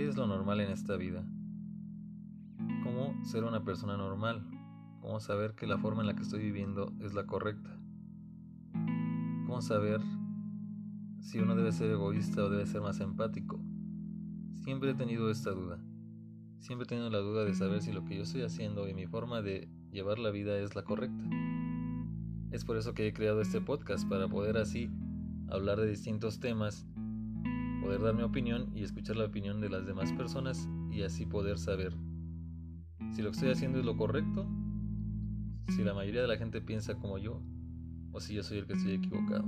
es lo normal en esta vida? ¿Cómo ser una persona normal? ¿Cómo saber que la forma en la que estoy viviendo es la correcta? ¿Cómo saber si uno debe ser egoísta o debe ser más empático? Siempre he tenido esta duda. Siempre he tenido la duda de saber si lo que yo estoy haciendo y mi forma de llevar la vida es la correcta. Es por eso que he creado este podcast, para poder así hablar de distintos temas, poder dar mi opinión y escuchar la opinión de las demás personas y así poder saber si lo que estoy haciendo es lo correcto, si la mayoría de la gente piensa como yo o si yo soy el que estoy equivocado.